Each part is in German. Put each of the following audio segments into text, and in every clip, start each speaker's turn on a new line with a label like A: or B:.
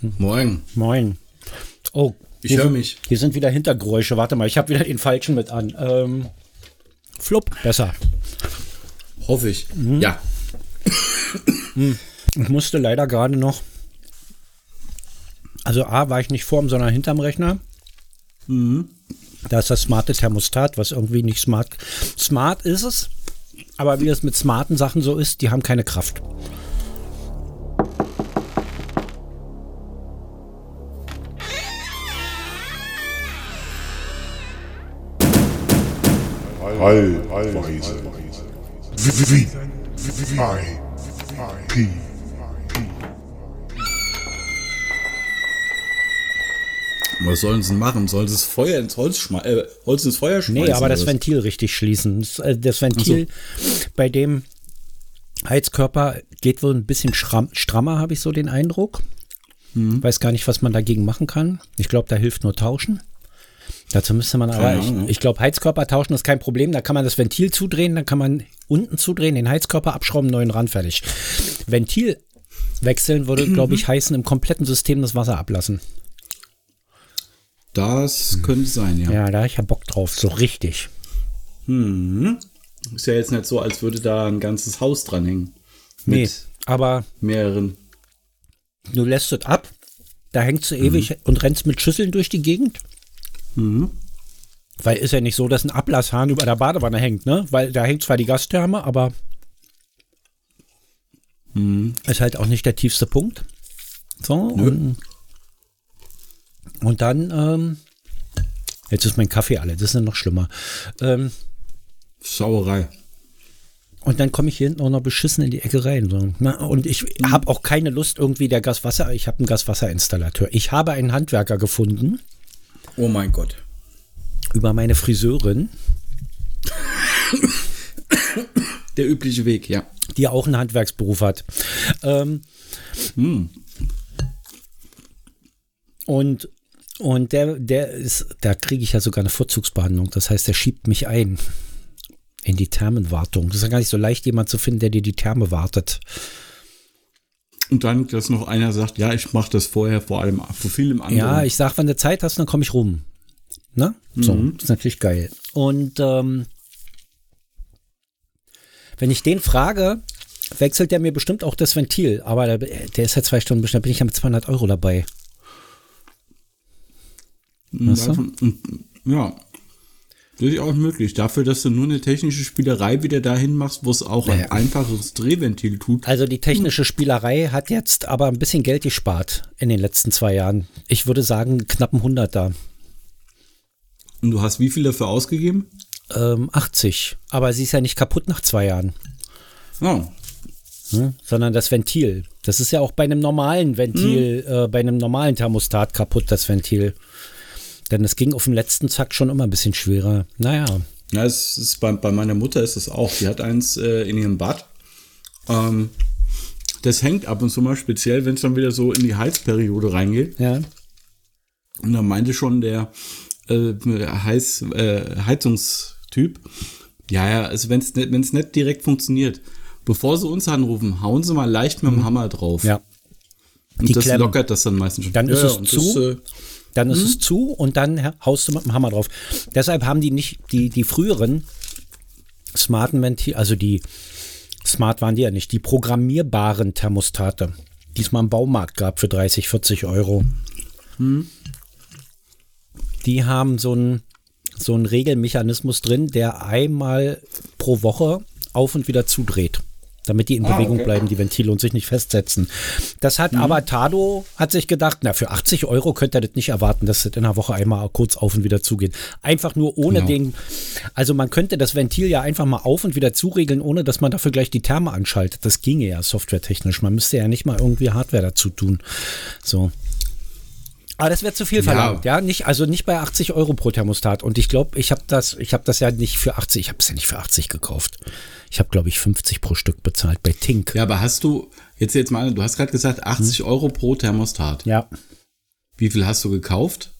A: Moin.
B: Moin. Oh,
A: Ich höre mich.
B: Hier sind wieder Hintergeräusche. Warte mal, ich habe wieder den falschen mit an. Ähm, flupp, besser.
A: Hoffe ich.
B: Mhm.
A: Ja.
B: Ich musste leider gerade noch. Also A war ich nicht vorm, sondern hinterm Rechner. Da ist das smarte Thermostat, was irgendwie nicht smart. Smart ist es, aber wie es mit smarten Sachen so ist, die haben keine Kraft.
C: I P
A: Was sollen sie machen? Sollen sie das Feuer ins Holz schmeißen? Äh, Holz ins Feuer schmeißen?
B: Nee, aber das? Ventil richtig schließen. Das, äh, das Ventil bei dem Heizkörper geht wohl ein bisschen strammer, habe ich so den Eindruck.
A: Mhm.
B: Weiß gar nicht, was man dagegen machen kann. Ich glaube, da hilft nur tauschen. Dazu müsste man aber,
A: Keine
B: ich, ich glaube, Heizkörper tauschen ist kein Problem. Da kann man das Ventil zudrehen, dann kann man unten zudrehen, den Heizkörper abschrauben, neuen ran, fertig. Ventil wechseln würde, glaube
A: Mhm.
B: ich, heißen, im kompletten System das Wasser ablassen.
A: Das könnte sein, ja.
B: Ja, da habe ich ja Bock drauf, so richtig.
A: Ist ja jetzt nicht so, als würde da ein ganzes Haus dranhängen.
B: Nee,
A: Mit
B: aber
A: mehreren.
B: Du lässt es ab, da hängst du ewig und rennst mit Schüsseln durch die Gegend. Weil ist ja nicht so, dass ein Ablasshahn über der Badewanne hängt, ne? Weil da hängt zwar die Gastherme, aber ist halt auch nicht der tiefste Punkt. So, und, und dann, ähm, jetzt ist mein Kaffee alle, das ist ja noch schlimmer. Ähm,
A: Schauerei.
B: Und dann komme ich hier hinten auch noch beschissen in die Ecke rein. So. Na, Und ich habe auch keine Lust irgendwie der Gaswasser. Ich habe einen Gaswasserinstallateur. Ich habe einen Handwerker gefunden
A: Oh mein Gott.
B: über meine Friseurin,
A: Der übliche Weg, ja.
B: die auch einen Handwerksberuf hat. Ähm, Und und der der ist, da kriege ich ja sogar eine Vorzugsbehandlung. Das heißt, der schiebt mich ein in die Thermenwartung. Das ist ja gar nicht so leicht, jemand zu finden, der dir die Therme wartet.
A: Und dann, dass noch einer sagt, ja, ich mache das vorher vor allem vor vielem anderen.
B: Ja, ich sag, wenn du Zeit hast, dann komme ich rum. Ne? So, das ist natürlich geil. Und ähm, wenn ich den frage, wechselt der mir bestimmt auch das Ventil. Aber der, der ist ja zwei Stunden bestimmt, bin ich ja mit 200 Euro dabei.
A: Davon- ja. Durchaus möglich. Dafür, dass du nur eine technische Spielerei wieder dahin machst, wo es auch ein einfaches Drehventil tut.
B: Also die technische Spielerei hat jetzt aber ein bisschen Geld gespart in den letzten zwei Jahren. Ich würde sagen, knapp ein Hunderter.
A: Und du hast wie viel dafür ausgegeben?
B: Ähm, 80. Aber sie ist ja nicht kaputt nach zwei Jahren.
A: Oh,
B: ne? sondern das Ventil. Das ist ja auch bei einem normalen Ventil, äh, bei einem normalen Thermostat kaputt, das Ventil. Denn es ging auf dem letzten Zack schon immer ein bisschen schwerer. Naja,
A: Ja, es ist bei, bei meiner Mutter ist es auch. Die hat eins äh, in ihrem Bad. Ähm, das hängt ab und zu mal speziell, wenn es dann wieder so in die Heizperiode reingeht.
B: ja.
A: Und da meinte schon der äh, Heiß, äh, Heizungstyp, ja, ja, also wenn es nicht, wenn's nicht direkt funktioniert, bevor sie uns anrufen, hauen sie mal leicht mit dem Hammer drauf.
B: Ja.
A: und
B: die
A: das
B: Klemmen.
A: lockert das dann meistens schon.
B: Dann ist
A: Ja,
B: es
A: und
B: zu.
A: Das, äh,
B: Dann ist es zu und dann ha- haust du mit dem Hammer drauf. Deshalb haben die nicht, die, die früheren smarten Ventil, also die smart waren die ja nicht, die programmierbaren Thermostate, die es mal im Baumarkt gab für 30, 40 Euro. Die haben so einen so einen Regelmechanismus drin, der einmal pro Woche auf und wieder zudreht. Damit die in Bewegung bleiben, die Ventile und sich nicht festsetzen. Das hat aber Tado hat sich gedacht, na, für 80 Euro könnt ihr das nicht erwarten, dass das in einer Woche einmal kurz auf und wieder zugeht. Einfach nur ohne
A: Genau.
B: den, also man könnte das Ventil ja einfach mal auf und wieder zuregeln, ohne dass man dafür gleich die Therme anschaltet. Das ginge ja softwaretechnisch. Man müsste ja nicht mal irgendwie Hardware dazu tun. So. Aber das wäre zu viel verlangt, ja. Nicht, also nicht bei 80 Euro pro Thermostat. Und ich glaube, ich habe das, ich habe das ja nicht für 80, ich habe es ja nicht für 80 gekauft. Ich habe, glaube ich, 50 pro Stück bezahlt bei Tink.
A: ja, aber hast du, jetzt jetzt mal, du hast gerade gesagt, 80 Euro pro Thermostat.
B: Ja.
A: Wie viel hast du gekauft?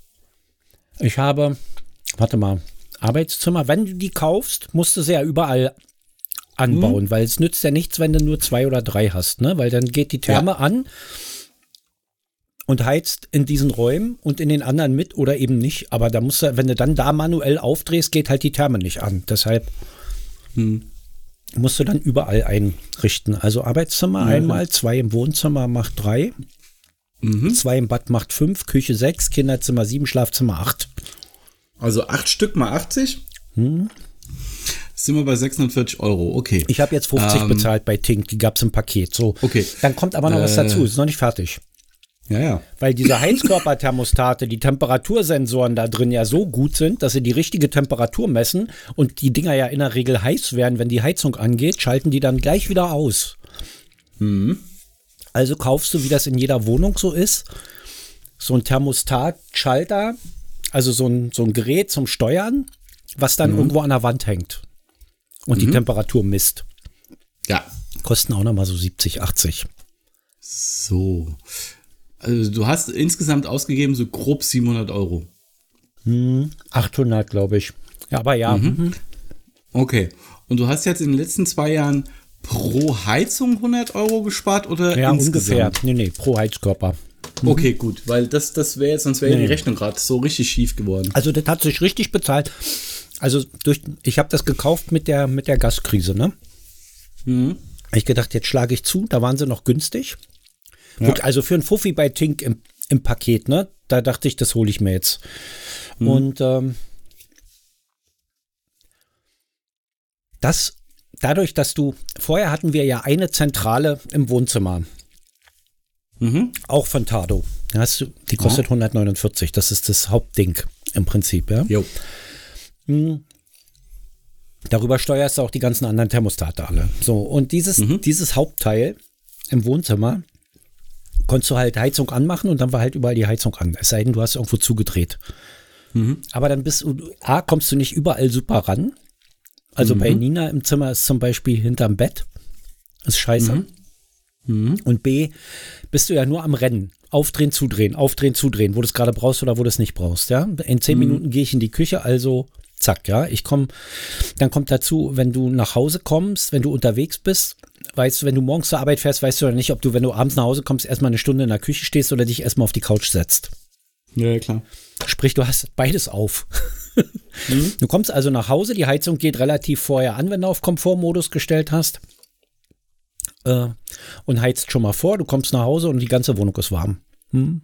B: Ich habe, warte mal, Arbeitszimmer. Wenn du die kaufst, musst du sie ja überall anbauen, weil es nützt ja nichts, wenn du nur zwei oder drei hast, ne? Weil dann geht die Therme
A: Ja.
B: an und heizt in diesen Räumen und in den anderen mit oder eben nicht. Aber da musst du, wenn du dann da manuell aufdrehst, geht halt die Therme nicht an. Deshalb musst du dann überall einrichten. Also Arbeitszimmer einmal, zwei im Wohnzimmer macht drei, zwei im Bad macht fünf, Küche sechs, Kinderzimmer sieben, Schlafzimmer acht.
A: Also acht Stück mal 80? Sind wir bei 640 Euro, okay.
B: Ich habe jetzt 50
A: Ähm,
B: bezahlt bei Tink, die gab es im Paket. So.
A: Okay.
B: Dann kommt aber noch was
A: Äh.
B: dazu, ist noch nicht fertig.
A: Ja, ja.
B: Weil diese Heizkörperthermostate, die Temperatursensoren da drin ja so gut sind, dass sie die richtige Temperatur messen und die Dinger ja in der Regel heiß werden, wenn die Heizung angeht, schalten die dann gleich wieder aus. Also kaufst du, wie das in jeder Wohnung so ist, so ein Thermostat-Schalter, also so ein, so ein Gerät zum Steuern, was dann irgendwo an der Wand hängt und die Temperatur misst.
A: Ja.
B: Kosten auch nochmal so 70, 80.
A: So. Also du hast insgesamt ausgegeben so grob 700 Euro.
B: 800, glaube ich. Ja, aber ja. mhm.
A: Okay. Und du hast jetzt in den letzten zwei Jahren pro Heizung 100 Euro gespart oder
B: Ja,
A: insgesamt?
B: ungefähr. Nee, nee, pro Heizkörper.
A: Okay, gut, weil das, das wäre jetzt, sonst wäre
B: Nee.
A: die Rechnung gerade so richtig schief geworden.
B: Also das hat sich richtig bezahlt. Also durch, ich habe das gekauft mit der, mit der Gaskrise, ne?
A: Mhm.
B: Ich gedacht, jetzt schlage ich zu, da waren sie noch günstig. Gut, also für ein Fuffi bei Tink im, im Paket, ne? Da dachte ich, das hole ich mir jetzt. Und ähm, das, dadurch, dass du, vorher hatten wir ja eine Zentrale im Wohnzimmer.
A: Mhm.
B: Auch von Tado. Hast du, die kostet 149. Das ist das Hauptding im Prinzip, ja.
A: Jo.
B: Darüber steuerst du auch die ganzen anderen Thermostate alle. So, und dieses, dieses Hauptteil im Wohnzimmer konntest du halt Heizung anmachen und dann war halt überall die Heizung an. Es sei denn, du hast irgendwo zugedreht. Aber dann bist du, A, kommst du nicht überall super ran. Also bei Nina im Zimmer ist zum Beispiel hinterm Bett. Ist scheiße. Und B, bist du ja nur am Rennen. Aufdrehen, zudrehen, aufdrehen, zudrehen, wo du es gerade brauchst oder wo du es nicht brauchst. Ja? In zehn Minuten gehe ich in die Küche, also zack, ja. Ich komme, dann kommt dazu, wenn du nach Hause kommst, wenn du unterwegs bist, weißt du, wenn du morgens zur Arbeit fährst, weißt du ja nicht, ob du, wenn du abends nach Hause kommst, erstmal eine Stunde in der Küche stehst oder dich erstmal auf die Couch setzt.
A: Ja, klar.
B: Sprich, du hast beides auf. Du kommst also nach Hause, die Heizung geht relativ vorher an, wenn du auf Komfortmodus gestellt hast. Äh, und heizt schon mal vor, du kommst nach Hause und die ganze Wohnung ist warm. Hm?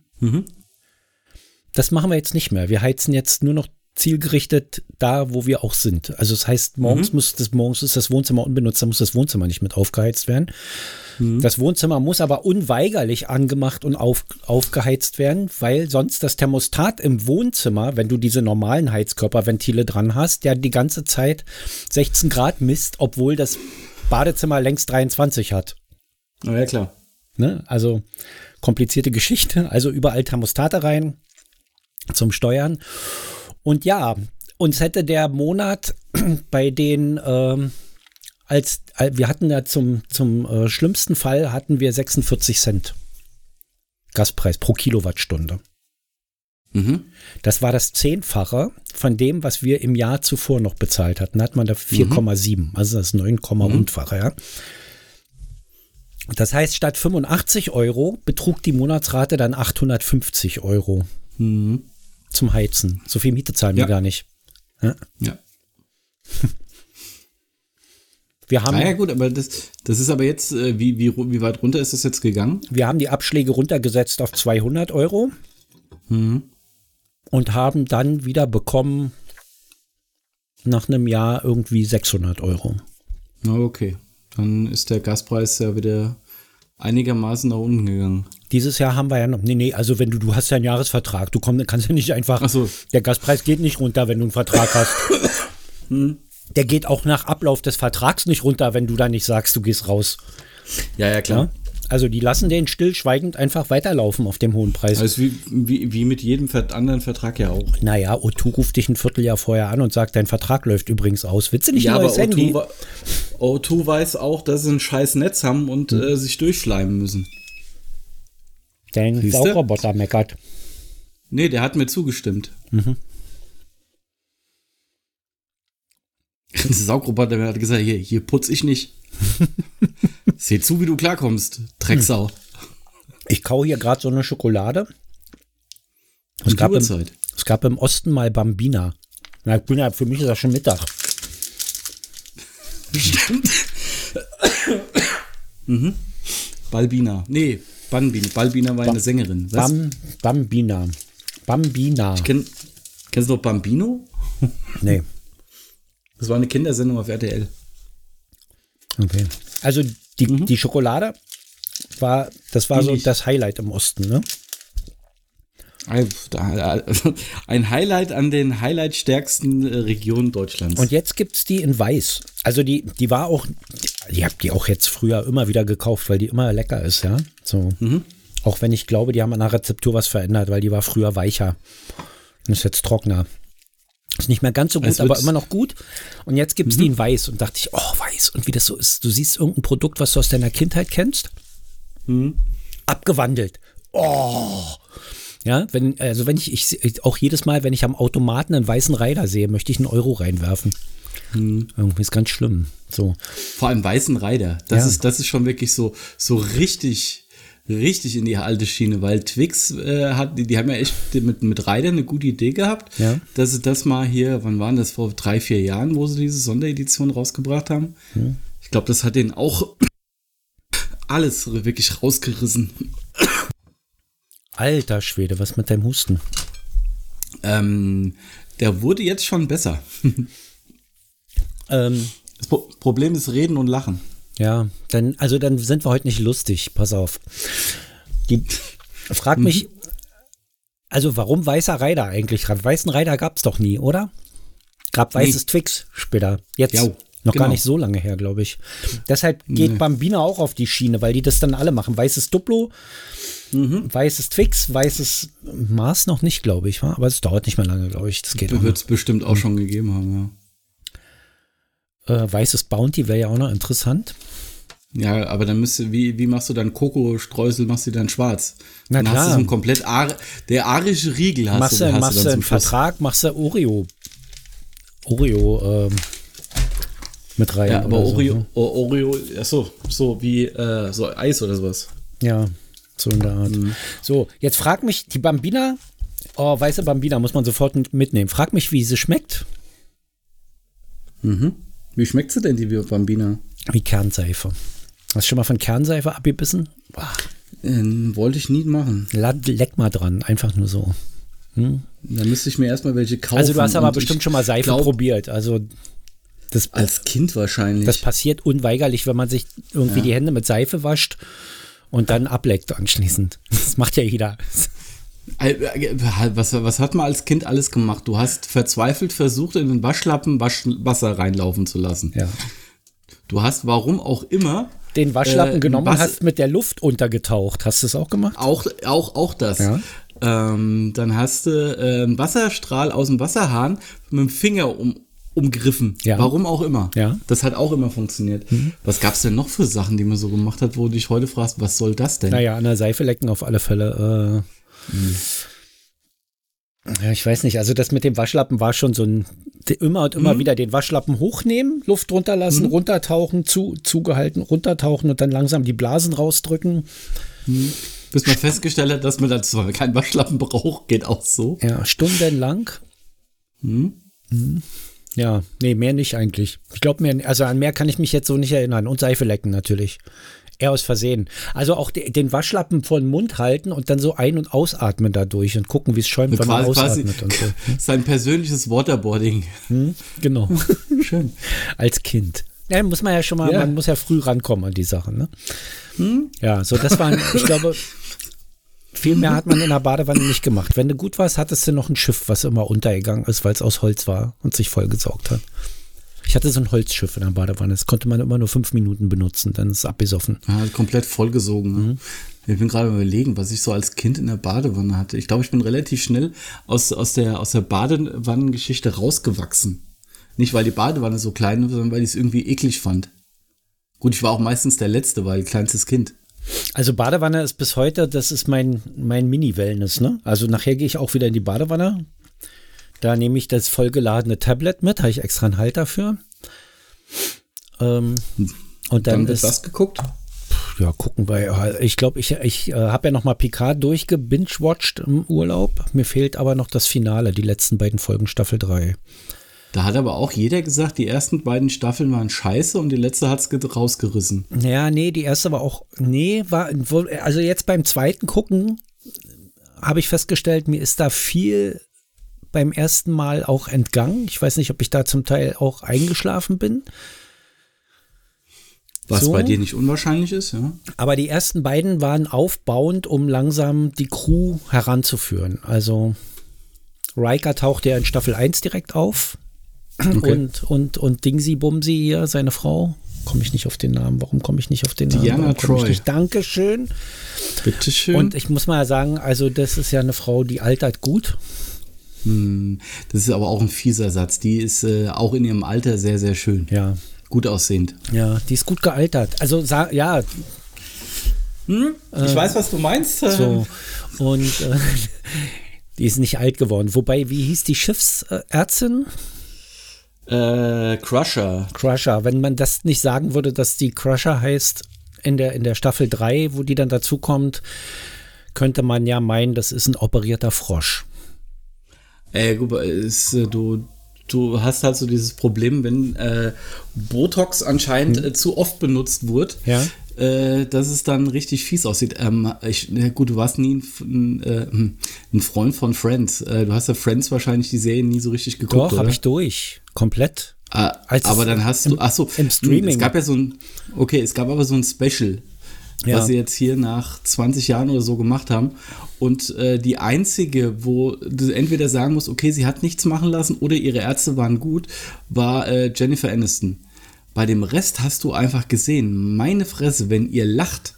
B: Das machen wir jetzt nicht mehr. Wir heizen jetzt nur noch zielgerichtet da, wo wir auch sind. Also das heißt, morgens muss das, morgens ist das Wohnzimmer unbenutzt, da muss das Wohnzimmer nicht mit aufgeheizt werden. Das Wohnzimmer muss aber unweigerlich angemacht und auf, aufgeheizt werden, weil sonst das Thermostat im Wohnzimmer, wenn du diese normalen Heizkörperventile dran hast, der die ganze Zeit 16 Grad misst, obwohl das Badezimmer längst 23 hat.
A: Ja, ja, klar.
B: Ne? Also komplizierte Geschichte. Also überall Thermostate rein zum Steuern. Und ja, uns hätte der Monat bei den, ähm, als wir hatten ja zum, zum äh, schlimmsten Fall hatten wir 46 Cent Gaspreis pro Kilowattstunde.
A: Mhm.
B: Das war das Zehnfache von dem, was wir im Jahr zuvor noch bezahlt hatten. Da hat man da 4,7, also das 9, rundfache, ja. Das heißt, statt 85 Euro betrug die Monatsrate dann 850 Euro zum Heizen. So viel Miete zahlen wir
A: Ja.
B: gar nicht.
A: Ja.
B: Wir haben,
A: Ah ja, gut, aber das, das ist aber jetzt, äh, wie, wie, wie weit runter ist das jetzt gegangen?
B: wir haben die Abschläge runtergesetzt auf 200 Euro und haben dann wieder bekommen nach einem Jahr irgendwie 600 Euro.
A: Okay. Dann ist der Gaspreis ja wieder einigermaßen nach unten gegangen.
B: Dieses Jahr haben wir ja noch, nee, nee, also wenn du, du hast ja einen Jahresvertrag, du komm, kannst ja nicht einfach,
A: Ach so.
B: der Gaspreis geht nicht runter, wenn du einen Vertrag hast. Der geht auch nach Ablauf des Vertrags nicht runter, wenn du da nicht sagst, du gehst raus.
A: Ja, ja,
B: Ja? Also die lassen den stillschweigend einfach weiterlaufen auf dem hohen Preis.
A: Also wie, wie, wie mit jedem anderen Vertrag ja auch.
B: naja, O2 ruft dich ein Vierteljahr vorher an und sagt, dein Vertrag läuft übrigens aus. Willst du nicht
A: Ja,
B: ein
A: aber
B: Handy?
A: O2, wa- O2 weiß auch, dass sie ein scheiß Netz haben und äh, sich durchschleimen müssen.
B: Dein
A: Siehste?
B: Saugroboter meckert.
A: Nee, der hat mir zugestimmt. Der Saugroboter der hat gesagt, hier, hier putz ich nicht. Seh zu, wie du klarkommst, Drecksau.
B: Ich kau hier gerade so eine Schokolade. Es gab, im, es gab im Osten mal Bambina. Na, ich bin ja, für mich ist das schon Mittag.
A: Stimmt. mhm. Balbina. Nee, Banbina. Balbina war eine Sängerin.
B: Bam, Bambina. Bambina.
A: Kenn, kennst du noch Bambino?
B: Nee.
A: Das war eine Kindersendung auf RTL.
B: Okay. Also die,
A: Mhm.
B: die Schokolade war, das war so
A: Ähnlich.
B: das Highlight im Osten, ne?
A: Ein Highlight an den highlightstärksten äh, Regionen Deutschlands.
B: Und jetzt gibt's die in weiß. Also die, die war auch, ich habe die auch jetzt früher immer wieder gekauft, weil die immer lecker ist, ja. So.
A: Mhm.
B: Auch wenn ich glaube, die haben an der Rezeptur was verändert, weil die war früher weicher. Und ist jetzt trockener. Ist nicht mehr ganz so gut,
A: Es
B: aber immer noch gut. Und jetzt gibt's
A: Mhm.
B: die in weiß und dachte ich, oh, weiß. Und wie das so ist, du siehst irgendein Produkt, was du aus deiner Kindheit kennst,
A: Mhm.
B: abgewandelt. Oh. Ja, wenn, also wenn ich, ich, auch jedes Mal, wenn ich am Automaten einen weißen Reiter sehe, möchte ich einen Euro reinwerfen.
A: Mhm.
B: Irgendwie ist ganz schlimm. So.
A: Vor allem weißen Reiter. Das
B: Ja.
A: ist, das ist schon wirklich so, so richtig, richtig in die alte Schiene, weil Twix äh, hat, die, die haben ja echt mit, mit Reiter eine gute Idee gehabt,
B: Ja.
A: dass sie das mal hier, wann waren das, vor drei, vier Jahren, wo sie diese Sonderedition rausgebracht haben. Ich glaube, das hat denen auch alles wirklich rausgerissen.
B: Alter Schwede, was mit deinem Husten?
A: Ähm, der wurde jetzt schon besser.
B: Ähm,
A: Das Pro Problem ist Reden und Lachen.
B: Ja, dann, also dann sind wir heute nicht lustig. Pass auf. Die, frag mich, also warum weißer Reiter eigentlich? Weißen Reiter gab's doch nie, oder? Gab weißes Twix später. Jetzt
A: Ja,
B: noch gar
A: genau.
B: nicht so lange her, glaube ich. Deshalb geht Bambina auch auf die Schiene, weil die das dann alle machen. Weißes Duplo, weißes Twix, weißes Mars noch nicht, glaube ich, aber es dauert nicht mehr lange, glaube ich. Das geht noch.
A: Wird es bestimmt auch schon gegeben haben,
B: Äh, weißes Bounty wäre ja auch noch interessant.
A: Ja. Aber dann müsste, wie, wie machst du dann Kokostreusel, machst du dann schwarz?
B: Na
A: dann hast
B: klar.
A: du so ein komplett Ar der arische Riegel hast
B: machst
A: du, hast
B: machst
A: du dann
B: einen. Vertrag, machst du Oreo. Oreo ähm, mit rein.
A: Ja, aber
B: oder so,
A: Oreo,
B: ne?
A: O- Oreo, ach so, wie äh, so Eis oder sowas.
B: Ja, so in der Art.
A: Mhm.
B: So, jetzt frag mich, die Bambina, oh, weiße Bambina muss man sofort mit- mitnehmen. Frag mich, wie sie schmeckt.
A: Wie schmeckt sie denn, die Bambina?
B: Wie Kernseife. Hast du schon mal von Kernseife abgebissen? Boah,
A: Ähm, wollte ich nie machen.
B: leck mal dran, einfach nur so.
A: Da müsste ich mir erstmal welche kaufen.
B: Also du hast aber bestimmt schon mal Seife
A: glaub,
B: probiert. Also das,
A: Als Kind wahrscheinlich.
B: das passiert unweigerlich, wenn man sich irgendwie
A: Ja.
B: die Hände mit Seife wascht und dann ableckt anschließend. Das macht ja jeder.
A: Äh, äh, Was, was hat man als Kind alles gemacht? Du hast verzweifelt versucht, in den Waschlappen Wasch Wasser reinlaufen zu lassen.
B: Ja.
A: Du hast, warum auch immer,
B: Den Waschlappen
A: Äh,
B: genommen
A: was-
B: hast mit der Luft untergetaucht. Hast du das auch gemacht?
A: auch, auch, auch das.
B: Ja.
A: Ähm, dann hast du äh, einen Wasserstrahl aus dem Wasserhahn mit dem Finger um, umgriffen.
B: Ja.
A: Warum auch immer.
B: Ja. Mhm.
A: Das hat auch immer funktioniert. Was gab es denn noch für Sachen, die man so gemacht hat, wo du dich heute fragst, was soll das denn?
B: Naja, an der Seife lecken auf alle Fälle. Äh, Ja, ich weiß nicht. Also das mit dem Waschlappen war schon so ein immer und
A: Mhm.
B: immer wieder den Waschlappen hochnehmen, Luft runterlassen, runtertauchen, zu, zugehalten, runtertauchen und dann langsam die Blasen rausdrücken.
A: Bis man festgestellt hat, dass man da zwar keinen Waschlappen braucht, geht auch so.
B: Ja, stundenlang.
A: Mhm.
B: Mhm. Ja, nee, mehr nicht eigentlich. Ich glaube mehr, also an mehr kann ich mich jetzt so nicht erinnern. Und Seife lecken natürlich. Eher aus Versehen. Also auch de, den Waschlappen vor den Mund halten und dann so ein- und ausatmen dadurch und gucken, wie es schäumt, wenn man ausatmet und so.
A: sein persönliches Waterboarding.
B: Hm, genau.
A: Schön.
B: Als Kind. Ja, muss man ja schon mal,
A: Ja.
B: man muss ja früh rankommen an die Sachen, ne? Ja, so das waren, ich glaube, viel mehr hat man in der Badewanne nicht gemacht. Wenn du gut warst, hattest du noch ein Schiff, was immer untergegangen ist, weil es aus Holz war und sich vollgesaugt hat. Ich hatte so ein Holzschiff in der Badewanne. Das konnte man immer nur fünf Minuten benutzen, dann ist es abgesoffen.
A: Ja, komplett vollgesogen.
B: Mhm.
A: Ne? Ich bin gerade überlegen, was ich so als Kind in der Badewanne hatte. Ich glaube, ich bin relativ schnell aus, aus der, aus der Badewannengeschichte rausgewachsen. Nicht, weil die Badewanne so klein war, sondern weil ich es irgendwie eklig fand. Gut, ich war auch meistens der Letzte, weil kleinstes Kind.
B: Also Badewanne ist bis heute, das ist mein, mein Mini-Wellness, ne? Also nachher gehe ich auch wieder in die Badewanne. Da nehme ich das vollgeladene Tablet mit, habe ich extra einen Halter für. Ähm, und dann,
A: Dann wird
B: das,
A: geguckt?
B: ja, gucken wir. Ich glaube, ich, ich äh, habe ja noch mal Picard durchgebingewatcht im Urlaub. Mir fehlt aber noch das Finale, die letzten beiden Folgen Staffel 3.
A: Da hat aber auch jeder gesagt, die ersten beiden Staffeln waren scheiße und die letzte hat es rausgerissen.
B: Ja, nee, die erste war auch, nee, war, also jetzt beim zweiten Gucken habe ich festgestellt, mir ist da viel beim ersten Mal auch entgangen. Ich weiß nicht, ob ich da zum Teil auch eingeschlafen bin.
A: Was so. bei dir nicht unwahrscheinlich ist, ja.
B: Aber die ersten beiden waren aufbauend, um langsam die Crew heranzuführen. Also Riker tauchte ja in Staffel 1 direkt auf. Okay. Und, und, und Dingsy Bumsy hier, seine Frau, komme ich nicht auf den Namen. Warum komme ich nicht auf den Namen?
A: Diana Troy.
B: Dankeschön.
A: Bitteschön.
B: Und ich muss mal sagen, also das ist ja eine Frau, die altert gut.
A: Hm, das ist aber auch ein fieser Satz. Die ist äh, auch in ihrem Alter sehr, sehr schön.
B: Ja.
A: Gut aussehend.
B: Ja, die ist gut gealtert. Also, ja.
A: Hm? Ich äh, weiß, was du meinst.
B: So. Und äh, die ist nicht alt geworden. Wobei, wie hieß die Schiffsärztin?
A: Äh, Crusher.
B: Crusher. Wenn man das nicht sagen würde, dass die Crusher heißt in der, in der Staffel 3, wo die dann dazukommt, könnte man ja meinen, das ist ein operierter Frosch.
A: Äh, guck mal, ist, äh, du, du hast halt so dieses Problem, wenn äh, Botox anscheinend hm. äh, zu oft benutzt wird,
B: ja.
A: äh, dass es dann richtig fies aussieht. Ähm, ich, na gut, du warst nie ein, äh, hm, ein Freund von Friends. Du hast ja Friends wahrscheinlich die Serie nie so richtig geguckt.
B: Doch, habe ich durch. Komplett.
A: Ah, aber dann hast du, ach so,
B: im Streaming.
A: Es gab ja so ein, okay, es gab aber so ein Special ja. was sie jetzt hier nach 20 Jahren oder so gemacht haben. Und äh, die einzige, wo du entweder sagen musst, okay, sie hat nichts machen lassen oder ihre Ärzte waren gut, war äh, Jennifer Aniston. Bei dem Rest hast du einfach gesehen, meine Fresse, wenn ihr lacht,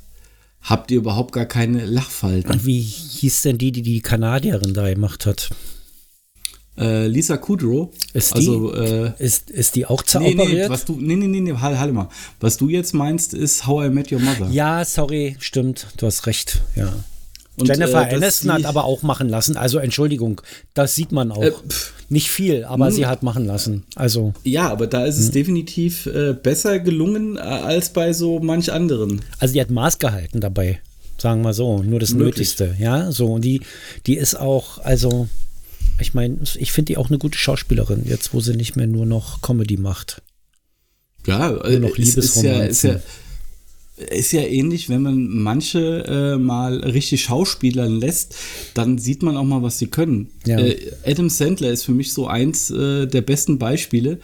A: habt ihr überhaupt gar keine Lachfalten.
B: Und wie hieß denn die, die die Kanadierin da gemacht hat?
A: Äh, Lisa Kudrow.
B: Ist die, also, äh, ist, ist die auch zeroperiert?
A: Nee, nee, was du, nee, nee, nee, nee, halt, halt mal. Was du jetzt meinst, ist How I Met Your Mother.
B: Ja, sorry, stimmt, du hast recht, ja. Und, Jennifer äh, Aniston hat aber auch machen lassen. Also Entschuldigung, das sieht man auch. Äh, Nicht viel, aber mh. Hm. sie hat machen lassen. Also
A: ja, aber da ist es mh. Hm. definitiv äh, besser gelungen äh, als bei so manch anderen.
B: Also die hat Maß gehalten dabei, sagen wir so, nur das Möglich. Nötigste. Ja, so und die, die ist auch, also ich meine, ich finde die auch eine gute Schauspielerin, jetzt wo sie nicht mehr nur noch Comedy macht.
A: Ja, nur noch ist, ist ja, ist ja, ist ja ähnlich, wenn man manche äh, mal richtig Schauspielern lässt, dann sieht man auch mal, was sie können. Ja. Äh, Adam Sandler ist für mich so eins äh, der besten Beispiele.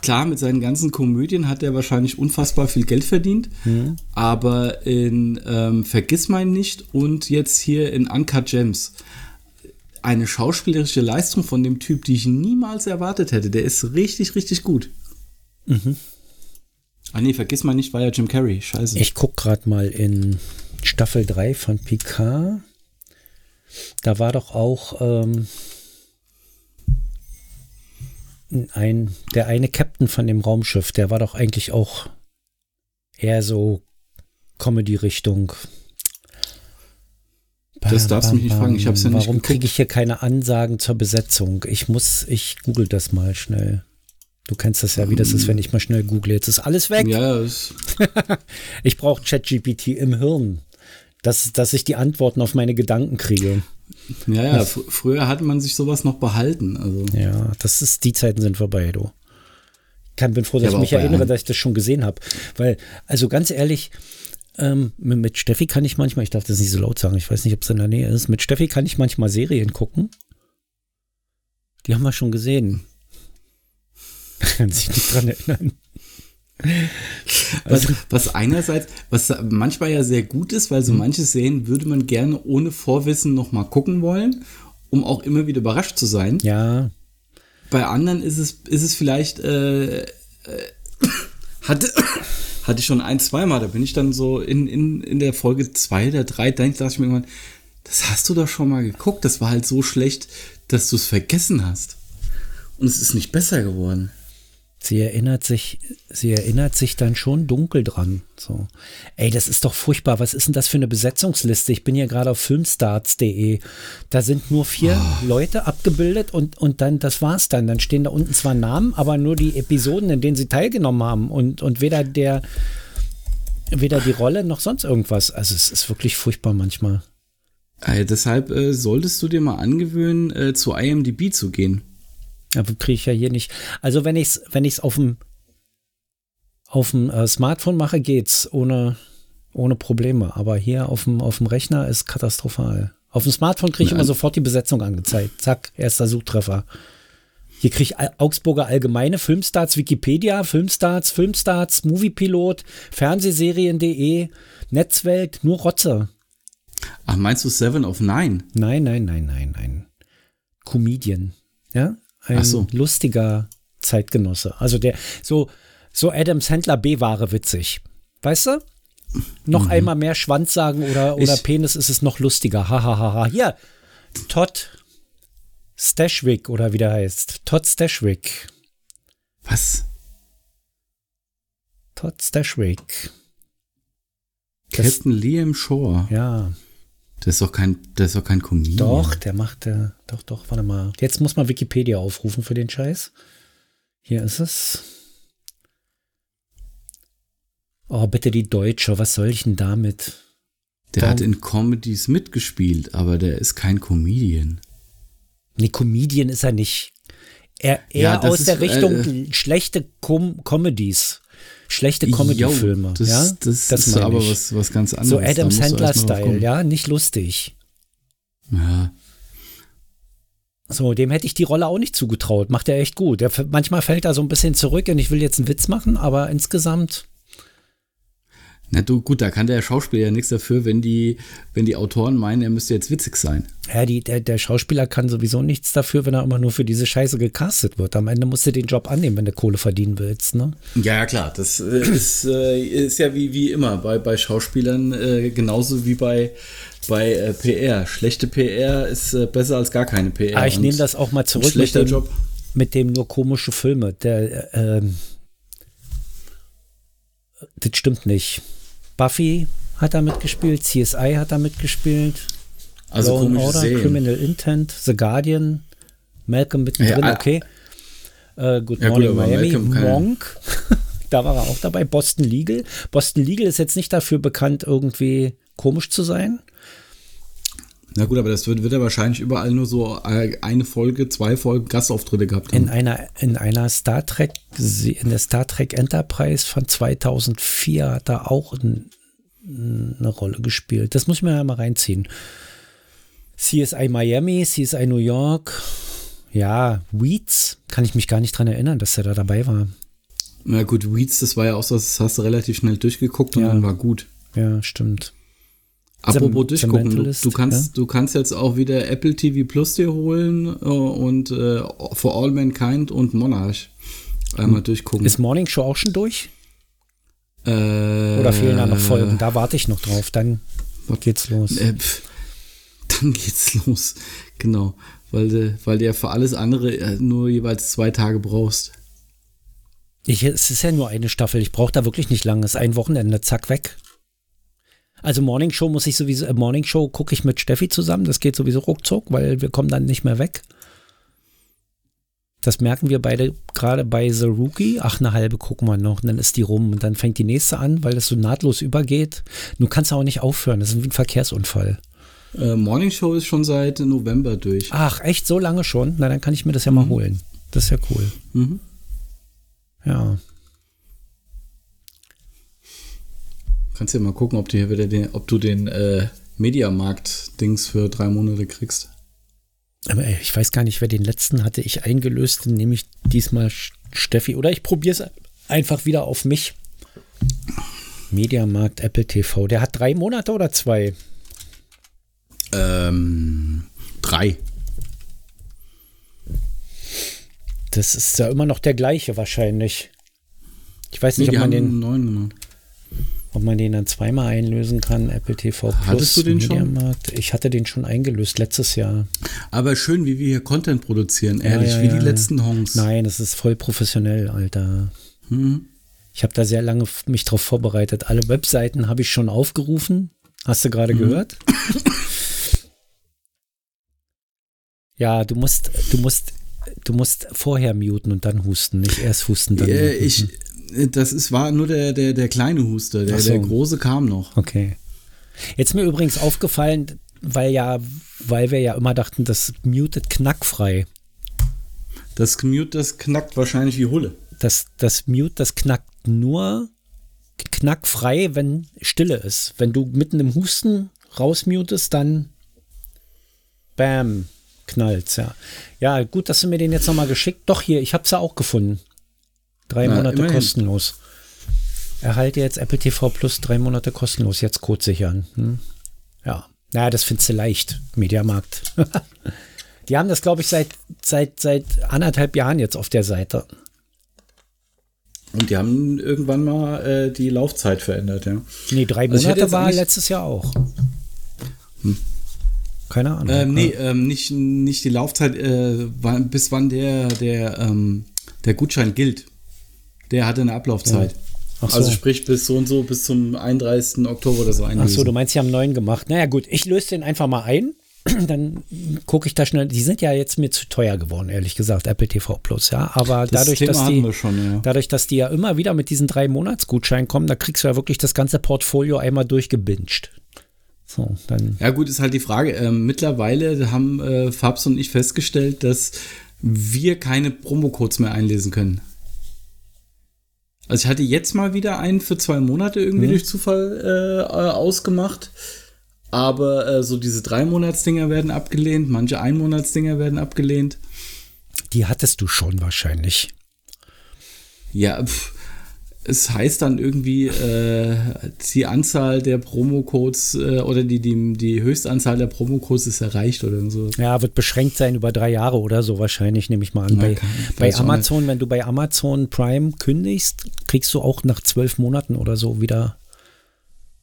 A: Klar, mit seinen ganzen Komödien hat er wahrscheinlich unfassbar viel Geld verdient, mhm. aber in ähm, Vergiss mein nicht und jetzt hier in Uncut Gems eine schauspielerische Leistung von dem Typ, die ich niemals erwartet hätte. Der ist richtig, richtig gut. Mhm. Ah nee, vergiss mal nicht, war ja Jim Carrey. Scheiße.
B: Ich guck gerade mal in Staffel 3 von Picard. Da war doch auch ähm, ein, der eine Captain von dem Raumschiff, der war doch eigentlich auch eher so Comedy-Richtung.
A: Das darfst du mich nicht fragen, ich habe es ja
B: nicht Warum kriege ich hier keine Ansagen zur Besetzung? Ich muss, ich google das mal schnell. Du kennst das ja, wie das ist, wenn ich mal schnell google. Jetzt ist alles weg.
A: Ja,
B: ich brauche ChatGPT im Hirn, dass, dass ich die Antworten auf meine Gedanken kriege.
A: Ja, ja, früher hat man sich sowas noch behalten. Also.
B: Ja, das ist, die Zeiten sind vorbei, du. Ich bin froh, dass ich mich erinnere, dass ich das schon gesehen habe. Weil, also ganz ehrlich, ähm, mit Steffi kann ich manchmal, ich darf das nicht so laut sagen, ich weiß nicht, ob es in der Nähe ist. Mit Steffi kann ich manchmal Serien gucken. Die haben wir schon gesehen. kann sich nicht dran erinnern.
A: Also, was, was, einerseits, was manchmal ja sehr gut ist, weil so mhm. manche Serien würde man gerne ohne Vorwissen nochmal gucken wollen, um auch immer wieder überrascht zu sein.
B: Ja.
A: Bei anderen ist es, ist es vielleicht, äh, äh, hatte, hatte ich schon ein, zweimal. Da bin ich dann so in, in, in der Folge zwei oder drei, da dachte ich mir irgendwann, das hast du doch schon mal geguckt. Das war halt so schlecht, dass du es vergessen hast. Und es ist nicht besser geworden.
B: Sie erinnert sich, sie erinnert sich dann schon dunkel dran. So, ey, das ist doch furchtbar. Was ist denn das für eine Besetzungsliste? Ich bin hier gerade auf filmstarts.de. Da sind nur vier oh. Leute abgebildet und, und dann, das war's dann. Dann stehen da unten zwar Namen, aber nur die Episoden, in denen sie teilgenommen haben. Und, und weder der, weder die Rolle noch sonst irgendwas. Also es ist wirklich furchtbar manchmal.
A: Äh, deshalb äh, solltest du dir mal angewöhnen, äh, zu IMDb zu gehen.
B: Aber kriege ich ja hier nicht. Also wenn ich es wenn ich's auf dem auf dem äh, Smartphone mache, geht's ohne, ohne Probleme. Aber hier auf dem, auf dem Rechner ist katastrophal. Auf dem Smartphone kriege ich
A: Nein.
B: immer sofort die Besetzung angezeigt. Zack, erster Suchtreffer. Hier kriege ich Al- Augsburger Allgemeine, Filmstarts, Wikipedia, Filmstarts, Filmstarts, Moviepilot, Fernsehserien.de, Netzwelt, nur Rotze.
A: Ach, meinst du Seven of Nine?
B: Nein, nein, nein, nein, nein. Comedian. Ja? Ein
A: so.
B: lustiger Zeitgenosse. Also der, so, so Adam Sandler B-Ware witzig. Weißt du? Noch einmal mehr Schwanz sagen oder, oder
A: Ich-
B: Penis ist es noch lustiger. Hahaha. Ha, ha. Hier, Todd Stashwick oder wie der heißt. Todd Stashwick.
A: Was?
B: Todd Stashwick. Das,
A: Captain Liam Shore.
B: ja,
A: Das ist doch kein, das ist doch kein Comedian.
B: doch, der macht, äh, doch, doch, warte mal. Jetzt muss man Wikipedia aufrufen für den Scheiß. Hier ist es. Oh, bitte die Deutsche, was soll ich denn damit?
A: Der
B: Warum-
A: hat in Comedies mitgespielt, aber der ist kein Comedian.
B: Nee, Comedian ist er nicht. Er, er
A: Ja, das
B: aus
A: ist,
B: der Richtung
A: äh,
B: schlechte Com Comedies. Schlechte Comedy-Filme.
A: Das,
B: ja?
A: das, ist
B: meine
A: aber was, was ganz anderes.
B: So
A: Da
B: Adam Sandler-Style, ja, nicht lustig.
A: Ja.
B: So, dem hätte ich die Rolle auch nicht zugetraut. Macht er echt gut. Der, manchmal fällt er so ein bisschen zurück und ich will jetzt einen Witz machen, aber insgesamt,
A: Na du, gut, da kann der Schauspieler ja nichts dafür, wenn die, wenn die Autoren meinen, er müsste jetzt witzig sein.
B: ja, die, der, der Schauspieler kann sowieso nichts dafür, wenn er immer nur für diese Scheiße gecastet wird. Am Ende musst du den Job annehmen, wenn du Kohle verdienen willst, ne?
A: Ja, ja, klar. Das äh, ist, äh, ist ja wie, wie immer bei, bei Schauspielern äh, genauso wie bei, bei äh, PR. Schlechte PR ist äh, besser als gar keine PR.
B: Ah, ich nehme das auch mal zurück mit
A: schlechter
B: dem,
A: Job.
B: mit dem nur komische Filme. Der, äh, das stimmt nicht. Buffy hat da mitgespielt, CSI hat da mitgespielt,
A: Also
B: Law Order,
A: Serien.
B: Criminal Intent, The Guardian, Malcolm mittendrin,
A: Ja, ah,
B: okay. Äh, Good
A: Ja, gut,
B: Morning
A: aber
B: Miami,
A: Malcolm
B: Monk, da war er auch dabei. Boston Legal. Boston Legal ist jetzt nicht dafür bekannt, irgendwie komisch zu sein.
A: Na gut, aber das wird, wird er wahrscheinlich überall nur so eine Folge, zwei Folgen Gastauftritte gehabt
B: In
A: haben.
B: einer, in einer Star Trek, in der Star Trek Enterprise von 2004 hat er auch ein, eine Rolle gespielt. Das muss ich mir ja mal reinziehen. CSI Miami, CSI New York. Ja, Weeds, kann ich mich gar nicht dran erinnern, dass er da dabei war.
A: Na gut, Weeds, das war ja auch so, das hast du relativ schnell durchgeguckt und
B: Ja.
A: dann war gut.
B: Ja, stimmt.
A: Apropos durchgucken, du, du, kannst,
B: ja.
A: du kannst jetzt auch wieder Apple TV Plus dir holen äh, und äh, For All Mankind und Monarch einmal durchgucken.
B: Ist Morning Show auch schon durch?
A: äh,
B: Oder fehlen da noch Folgen? Da warte ich noch drauf. Dann geht's los.
A: Äh, pf, dann geht's los. Genau. Weil, du- weil du ja für alles andere äh, nur jeweils zwei Tage brauchst.
B: Ich, es ist ja nur eine Staffel. Ich brauche da wirklich nicht lange. Es ist ein Wochenende, zack, weg. Also Morning Show muss ich sowieso, äh, Morning Show gucke ich mit Steffi zusammen. Das geht sowieso ruckzuck, weil wir kommen dann nicht mehr weg. Das merken wir beide gerade bei The Rookie. Ach, eine halbe gucken wir noch und dann ist die rum und dann fängt die nächste an, weil das so nahtlos übergeht. Du kannst auch nicht aufhören. Das ist wie ein Verkehrsunfall.
A: Äh, Morning Show ist schon seit November durch.
B: Ach, echt so lange schon? Na, dann kann ich mir das ja mal holen. Das ist ja cool.
A: Mhm.
B: Ja.
A: Kannst ja mal gucken, ob du hier wieder den, ob du den äh, Mediamarkt-Dings für drei Monate kriegst.
B: Aber ey, ich weiß gar nicht, wer den letzten hatte ich eingelöst. Nehme ich diesmal Steffi. Oder ich probiere es einfach wieder auf mich. Mediamarkt Apple TV. Der hat drei Monate oder zwei?
A: Ähm, drei.
B: Das ist ja immer noch der gleiche wahrscheinlich. Ich weiß nicht,
A: Nee,
B: ob, man den,
A: neuen genommen.
B: Ob man den dann zweimal einlösen kann. Apple TV Plus.
A: Hattest du den schon?
B: Ich hatte den schon eingelöst letztes Jahr.
A: Aber schön, wie wir hier Content produzieren, ehrlich,
B: ja,
A: wie
B: ja,
A: die
B: ja.
A: letzten Hongs.
B: Nein, das ist voll professionell, Alter.
A: Hm.
B: Ich habe da sehr lange mich drauf vorbereitet. Alle Webseiten habe ich schon aufgerufen. Hast du gerade gehört? ja, du musst, du musst, du musst vorher muten und dann husten, nicht erst husten, dann
A: Äh,
B: muten.
A: ich, Das ist, war nur der, der, der kleine Huster. Der,
B: so.
A: der große kam noch.
B: Okay. Jetzt ist mir übrigens aufgefallen, weil ja, weil wir ja immer dachten, das mutet knackfrei.
A: Das Mute, das knackt wahrscheinlich wie Hulle.
B: Das, das Mute, das knackt nur knackfrei, wenn Stille ist. Wenn du mitten im Husten rausmutest, dann bam, knallt's, ja. Ja, gut, dass du mir den jetzt nochmal geschickt. Doch, hier, ich hab's ja auch gefunden. Drei
A: Na,
B: Monate
A: immerhin.
B: kostenlos. Erhalte jetzt Apple TV Plus drei Monate kostenlos. Jetzt Code sichern. Hm? Ja. Naja, das findest du leicht. Mediamarkt. Die haben das, glaube ich, seit, seit, seit anderthalb Jahren jetzt auf der Seite.
A: Und die haben irgendwann mal äh, die Laufzeit verändert, ja.
B: Nee, drei
A: Also
B: Monate war letztes Jahr auch. Keine Ahnung.
A: Ähm, nee, ähm, nicht, nicht die Laufzeit, äh, wann, bis wann der, der, ähm, der Gutschein gilt. Der hatte eine Ablaufzeit.
B: Ach so.
A: Also sprich bis so und so, bis zum 31. Oktober oder so
B: Ach
A: einlösen.
B: so, du meinst, sie haben neuen gemacht. Naja, gut, ich löse den einfach mal ein. Dann gucke ich da schnell. Die sind ja jetzt mir zu teuer geworden, ehrlich gesagt, Apple TV Plus, ja. Aber
A: das
B: dadurch,
A: Thema
B: dass die,
A: schon, ja.
B: dadurch, dass die ja immer wieder mit diesen drei Monatsgutscheinen kommen, da kriegst du ja wirklich das ganze Portfolio einmal durchgebinged. So, dann.
A: Ja, gut, ist halt die Frage. Ähm, mittlerweile haben äh, Fabs und ich festgestellt, dass wir keine Promocodes mehr einlesen können. Also ich hatte jetzt mal wieder einen für zwei Monate irgendwie durch Zufall äh, ausgemacht. Aber äh, so diese drei Monatsdinger werden abgelehnt, manche Einmonatsdinger werden abgelehnt.
B: Die hattest du schon wahrscheinlich.
A: Ja, pf, es heißt dann irgendwie, äh, die Anzahl der Promocodes äh, oder die, die, die Höchstanzahl der Promocodes ist erreicht oder so.
B: Ja, wird beschränkt sein über drei Jahre oder so wahrscheinlich, nehme ich mal an.
A: Ja,
B: bei
A: kann-
B: bei Amazon, wenn du bei Amazon Prime kündigst, kriegst du auch nach zwölf Monaten oder so wieder.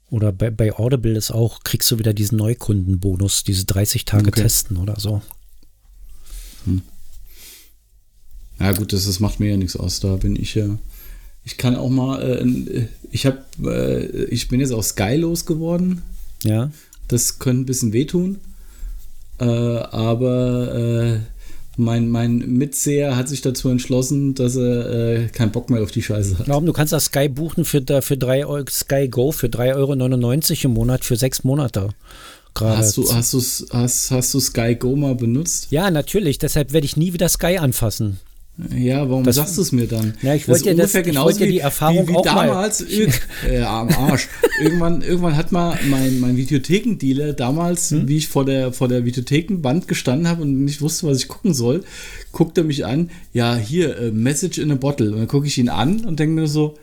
B: Oder bei, bei Audible ist auch, kriegst du wieder diesen Neukundenbonus, diese 30 Tage
A: Okay.
B: testen oder so.
A: Ja gut, das, das macht mir ja nichts aus. Da bin ich ja. Ich kann auch mal. Äh, äh, ich habe. Äh, ich bin jetzt auch Sky losgeworden.
B: Ja.
A: Das könnte ein bisschen wehtun. Äh, aber äh, mein, mein Mitseher hat sich dazu entschlossen, dass er äh, keinen Bock mehr auf die Scheiße hat.
B: Glauben, du kannst das Sky buchen für, für drei Euro, Sky Go für 3,99 Euro im Monat für sechs Monate. Gerade.
A: Hast du, hast, hast, hast du Sky Go mal benutzt?
B: ja, natürlich. Deshalb werde ich nie wieder Sky anfassen.
A: Ja, warum
B: Das-
A: sagst du es mir dann?
B: Ja, ich wollte dir das-
A: ungefähr
B: ich
A: genauso
B: wollte dir
A: wie,
B: die Erfahrung
A: wie, wie
B: auch mal-
A: damals. irg- äh, am Arsch. irgendwann, irgendwann hat mal mein, mein Videothekendealer damals,
B: Hm?
A: wie ich vor der, vor der Videothekenwand gestanden habe und nicht wusste, was ich gucken soll, guckt er mich an. Ja, hier, äh, Message in a Bottle. Und dann gucke ich ihn an und denke mir so,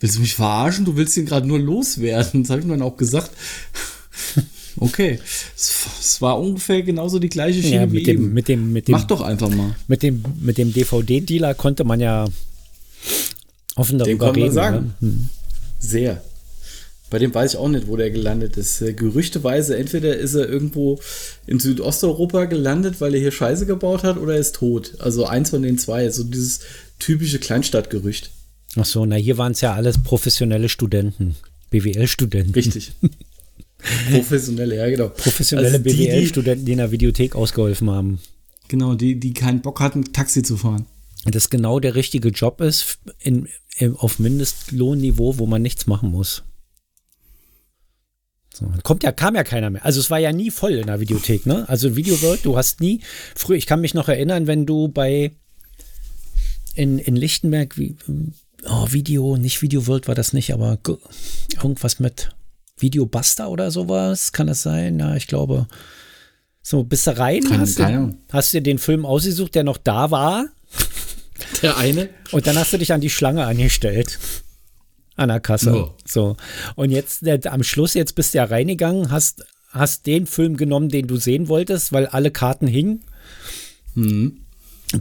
A: willst du mich verarschen? Du willst ihn gerade nur loswerden. Das habe ich mir dann auch gesagt. Okay, es, es war ungefähr genauso die gleiche Schiene
B: Ja,
A: wie
B: mit dem,
A: eben.
B: mit dem, mit dem,
A: Mach doch einfach mal.
B: mit dem, mit dem DVD-Dealer konnte man ja offen darüber
A: man
B: reden.
A: sagen.
B: ne? Hm.
A: Sehr. Bei dem weiß ich auch nicht, wo der gelandet ist. Äh, Gerüchteweise, entweder ist er irgendwo in Südosteuropa gelandet, weil er hier Scheiße gebaut hat, oder er ist tot. Also eins von den zwei. So dieses typische Kleinstadtgerücht.
B: Ach so, na hier waren es ja alles professionelle Studenten, BWL-Studenten.
A: Richtig. Professionelle, ja, genau.
B: Professionelle
A: Also
B: BWL-Studenten, die in der Videothek ausgeholfen haben.
A: Genau, die, die keinen Bock hatten, Taxi zu fahren.
B: Das genau der richtige Job ist, in, in, auf Mindestlohnniveau, wo man nichts machen muss. So, dann kommt ja, kam ja keiner mehr. Also es war ja nie voll in der Videothek, ne? Also Video World, du hast nie, früher, ich kann mich noch erinnern, wenn du bei in, in Lichtenberg, wie, oh, Video, nicht Video World war das nicht, aber ge- irgendwas mit Video Buster oder sowas, kann das sein? Ja, ich glaube. So, bist du rein,
A: Keine-
B: hast,
A: keine
B: du, hast dir den Film ausgesucht, der noch da war,
A: Der eine?
B: und dann hast du dich an die Schlange angestellt. An der Kasse.
A: Ja.
B: So. Und jetzt äh, am Schluss, jetzt bist du ja reingegangen, hast, hast den Film genommen, den du sehen wolltest, weil alle Karten hingen.
A: Mhm.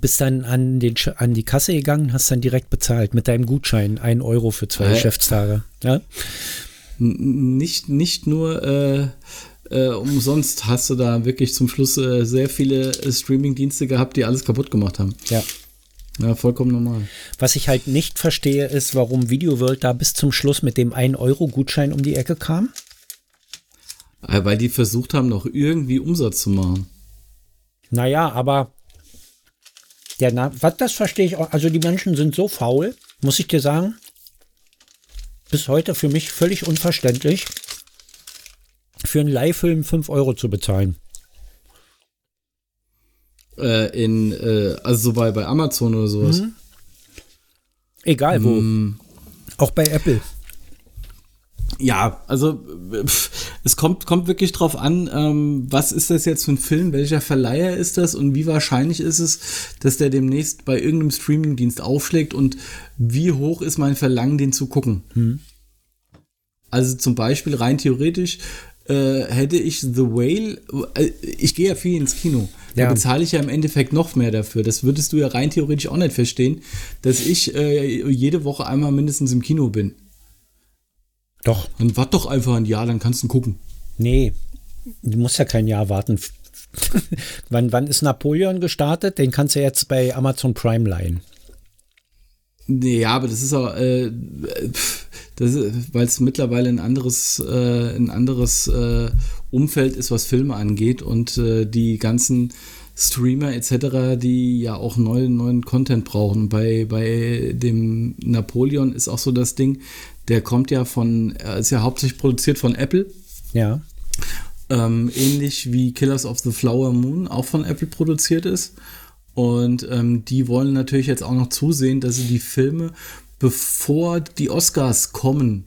B: Bist dann an, den, an die Kasse gegangen, hast dann direkt bezahlt mit deinem Gutschein. Ein Euro für zwei
A: Hä?
B: Geschäftstage. Ja?
A: Nicht, nicht nur äh, äh, umsonst hast du da wirklich zum Schluss äh, sehr viele äh, Streaming-Dienste gehabt, die alles kaputt gemacht haben.
B: ja.
A: Ja, vollkommen normal.
B: Was ich halt nicht verstehe, ist, warum Video World da bis zum Schluss mit dem 1-Euro-Gutschein um die Ecke kam.
A: Äh, Weil die versucht haben, noch irgendwie Umsatz zu machen.
B: Naja, aber der Na was, das verstehe ich auch. Also die Menschen sind so faul, muss ich dir sagen. Bis heute für mich völlig unverständlich, für einen Leihfilm 5 Euro zu bezahlen.
A: Äh, in, äh, also so bei, bei Amazon oder sowas.
B: Mhm. Egal wo.
A: Mm,
B: Auch bei Apple.
A: Ja, also pff, es kommt, kommt wirklich drauf an, ähm, was ist das jetzt für ein Film, welcher Verleiher ist das und wie wahrscheinlich ist es, dass der demnächst bei irgendeinem Streamingdienst aufschlägt und wie hoch ist mein Verlangen, den zu gucken. Also zum Beispiel rein theoretisch äh, hätte ich The Whale, äh, ich gehe ja viel ins Kino, da
B: Ja.
A: bezahle ich ja im Endeffekt noch mehr dafür. Das würdest du ja rein theoretisch auch nicht verstehen, dass ich äh, jede Woche einmal mindestens im Kino bin.
B: Doch,
A: Dann wart doch einfach ein Jahr, dann kannst du gucken.
B: nee. Du musst ja kein Jahr warten. wann, wann ist Napoleon gestartet? Den kannst du jetzt bei Amazon Prime leihen.
A: Nee, ja, aber das ist auch, äh, weil es mittlerweile ein anderes, äh, ein anderes äh, Umfeld ist, was Filme angeht und äh, die ganzen Streamer etc., die ja auch neuen, neuen Content brauchen. Bei, bei dem Napoleon ist auch so das Ding, der kommt ja von, er ist ja hauptsächlich produziert von Apple.
B: Ja.
A: Ähm, ähnlich wie Killers of the Flower Moon auch von Apple produziert ist. Und ähm, die wollen natürlich jetzt auch noch zusehen, dass sie die Filme, bevor die Oscars kommen,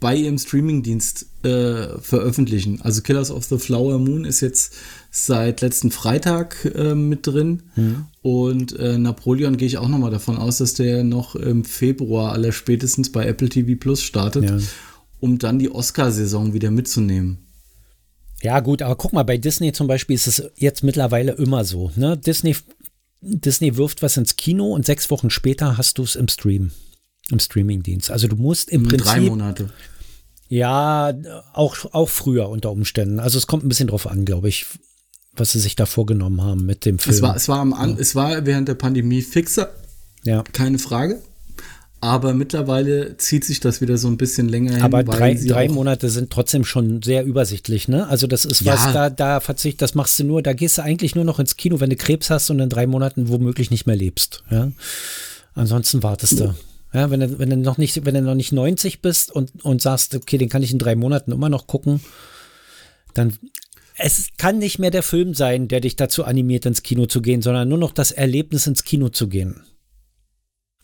A: bei ihrem Streamingdienst äh, veröffentlichen. Also Killers of the Flower Moon ist jetzt seit letzten Freitag äh, mit drin. Und äh, Napoleon gehe ich auch nochmal davon aus, dass der noch im Februar aller spätestens bei Apple TV Plus startet,
B: Ja.
A: um dann die Oscarsaison wieder mitzunehmen.
B: Ja, gut, aber guck mal, bei Disney zum Beispiel ist es jetzt mittlerweile immer so. Ne? Disney, Disney wirft was ins Kino und sechs Wochen später hast du es im Stream, im Streamingdienst. Also du musst im
A: Drei
B: Prinzip.
A: Monate.
B: Ja, auch, auch früher unter Umständen. Also es kommt ein bisschen drauf an, glaube ich, was sie sich da vorgenommen haben mit dem Film.
A: Es war, es war am An es war während der Pandemie fixer,
B: ja.
A: keine Frage. Aber mittlerweile zieht sich das wieder so ein bisschen länger hin.
B: Aber drei, drei Monate sind trotzdem schon sehr übersichtlich, ne? Also das ist was,
A: Ja.
B: da, da verzicht, das machst du nur, da gehst du eigentlich nur noch ins Kino, wenn du Krebs hast und in drei Monaten womöglich nicht mehr lebst. Ja? Ansonsten wartest du. Ja, wenn du, wenn du noch nicht, wenn du noch nicht 90 bist und, und sagst, okay, den kann ich in drei Monaten immer noch gucken, dann es kann nicht mehr der Film sein, der dich dazu animiert, ins Kino zu gehen, sondern nur noch das Erlebnis, ins Kino zu gehen.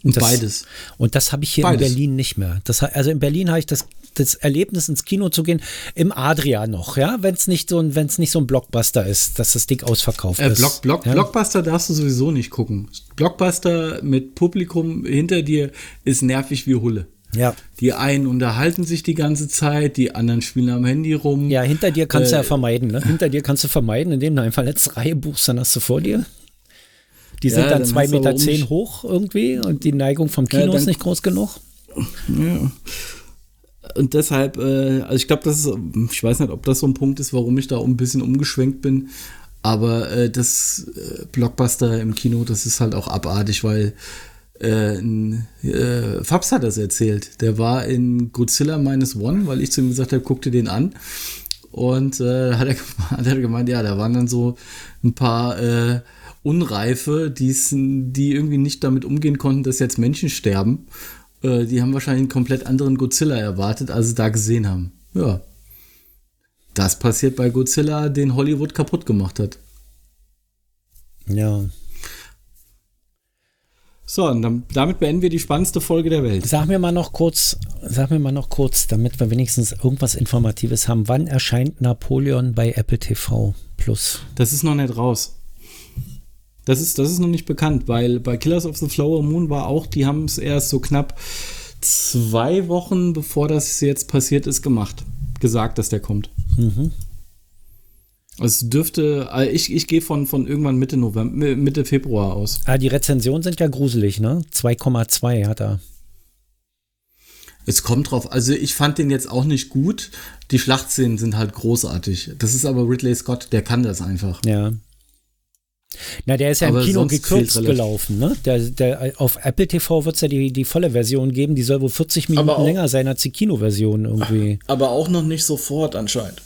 B: Und das-
A: Beides.
B: und das habe ich hier
A: Beides.
B: in Berlin nicht mehr. Das, also in Berlin habe ich das, das Erlebnis, ins Kino zu gehen, im Adria noch, ja, wenn es nicht so ein, wenn es nicht so ein Blockbuster ist, dass das Ding ausverkauft
A: Äh,
B: ist.
A: Block, Block,
B: ja?
A: Blockbuster darfst du sowieso nicht gucken. Blockbuster mit Publikum hinter dir ist nervig wie Hulle.
B: Ja.
A: Die einen unterhalten sich die ganze Zeit, die anderen spielen am Handy rum.
B: Ja, hinter dir kannst du ja
A: Äh,
B: vermeiden, ne? Hinter dir kannst du vermeiden, indem du einfach letzte Reihe buchst, dann hast du vor dir. Die sind
A: Ja,
B: dann
A: dann
B: zwei
A: hast du aber
B: Meter zehn hoch irgendwie und die Neigung vom Kino
A: dann-
B: ist nicht groß genug.
A: Ja. Und deshalb, äh, also ich glaube, das ist, ich weiß nicht, ob das so ein Punkt ist, warum ich da ein bisschen umgeschwenkt bin. Aber äh, das äh, Blockbuster im Kino, das ist halt auch abartig, weil äh, ein, äh, Fabs hat das erzählt. Der war in Godzilla Minus One, weil ich zu ihm gesagt habe, guck dir den an. Und äh, hat, er, gem- hat er gemeint, ja, da waren dann so ein paar äh, Unreife, die irgendwie nicht damit umgehen konnten, dass jetzt Menschen sterben. Äh, die haben wahrscheinlich einen komplett anderen Godzilla erwartet, als sie da gesehen haben. Ja. Das passiert bei Godzilla, den Hollywood kaputt gemacht hat.
B: Ja.
A: So, und dann, damit beenden wir die spannendste Folge der Welt.
B: Sag mir mal noch kurz, sag mir mal noch kurz, damit wir wenigstens irgendwas Informatives haben. Wann erscheint Napoleon bei Apple TV Plus?
A: Das ist noch nicht raus. Das ist, das ist noch nicht bekannt, weil bei Killers of the Flower Moon war auch, die haben es erst so knapp zwei Wochen bevor das jetzt passiert ist, gemacht. Gesagt, dass der kommt. Also es dürfte, äh, ich, ich gehe von, von irgendwann Mitte November, Mitte Februar aus.
B: Ah, die Rezensionen sind ja gruselig, ne? 2,2 hat er.
A: Es kommt drauf, also ich fand den jetzt auch nicht gut. Die Schlachtszenen sind halt großartig. Das ist aber Ridley Scott, der kann das einfach.
B: Ja. Na, der ist ja
A: Aber
B: im Kino gekürzt gelaufen, ne? Der, der, auf Apple TV wird es ja die, die volle Version geben, die soll wohl 40 Minuten
A: auch-
B: länger sein als die Kinoversion irgendwie.
D: Aber auch noch nicht sofort anscheinend.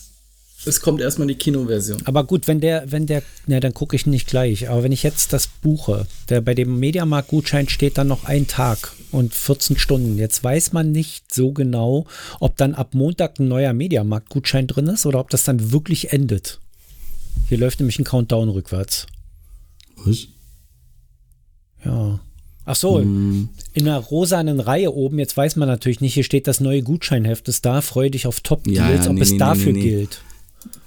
A: Es kommt erstmal die Kinoversion.
B: Aber gut, wenn der, wenn der, na, dann gucke ich nicht gleich. Aber wenn ich jetzt das buche, der bei dem Mediamarkt-Gutschein steht dann noch ein Tag und 14 Stunden. Jetzt weiß man nicht so genau, ob dann ab Montag ein neuer Mediamarkt-Gutschein drin ist oder ob das dann wirklich endet. Hier läuft nämlich ein Countdown rückwärts.
A: Was?
B: Ja. Ach so, in der rosanen Reihe oben, jetzt weiß man natürlich nicht, hier steht das neue Gutscheinheft ist da, freu dich auf Top-Deals,
A: Ja, ja,
B: ob
A: nee,
B: es
A: nee,
B: dafür
A: nee, nee.
B: gilt.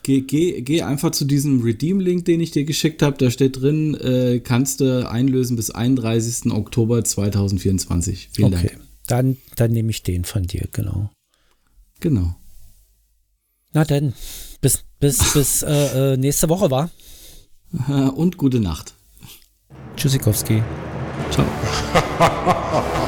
A: Geh, geh, geh einfach zu diesem Redeem-Link, den ich dir geschickt habe. Da steht drin, äh, kannst du einlösen bis 31. Oktober 2024. Vielen
B: Okay,
A: Dank.
B: dann, dann nehme ich den von dir, genau.
A: Genau.
B: Na dann, bis, bis, bis äh, äh, nächste Woche war.
A: Und gute Nacht.
B: Tschüssikowski.
A: Ciao.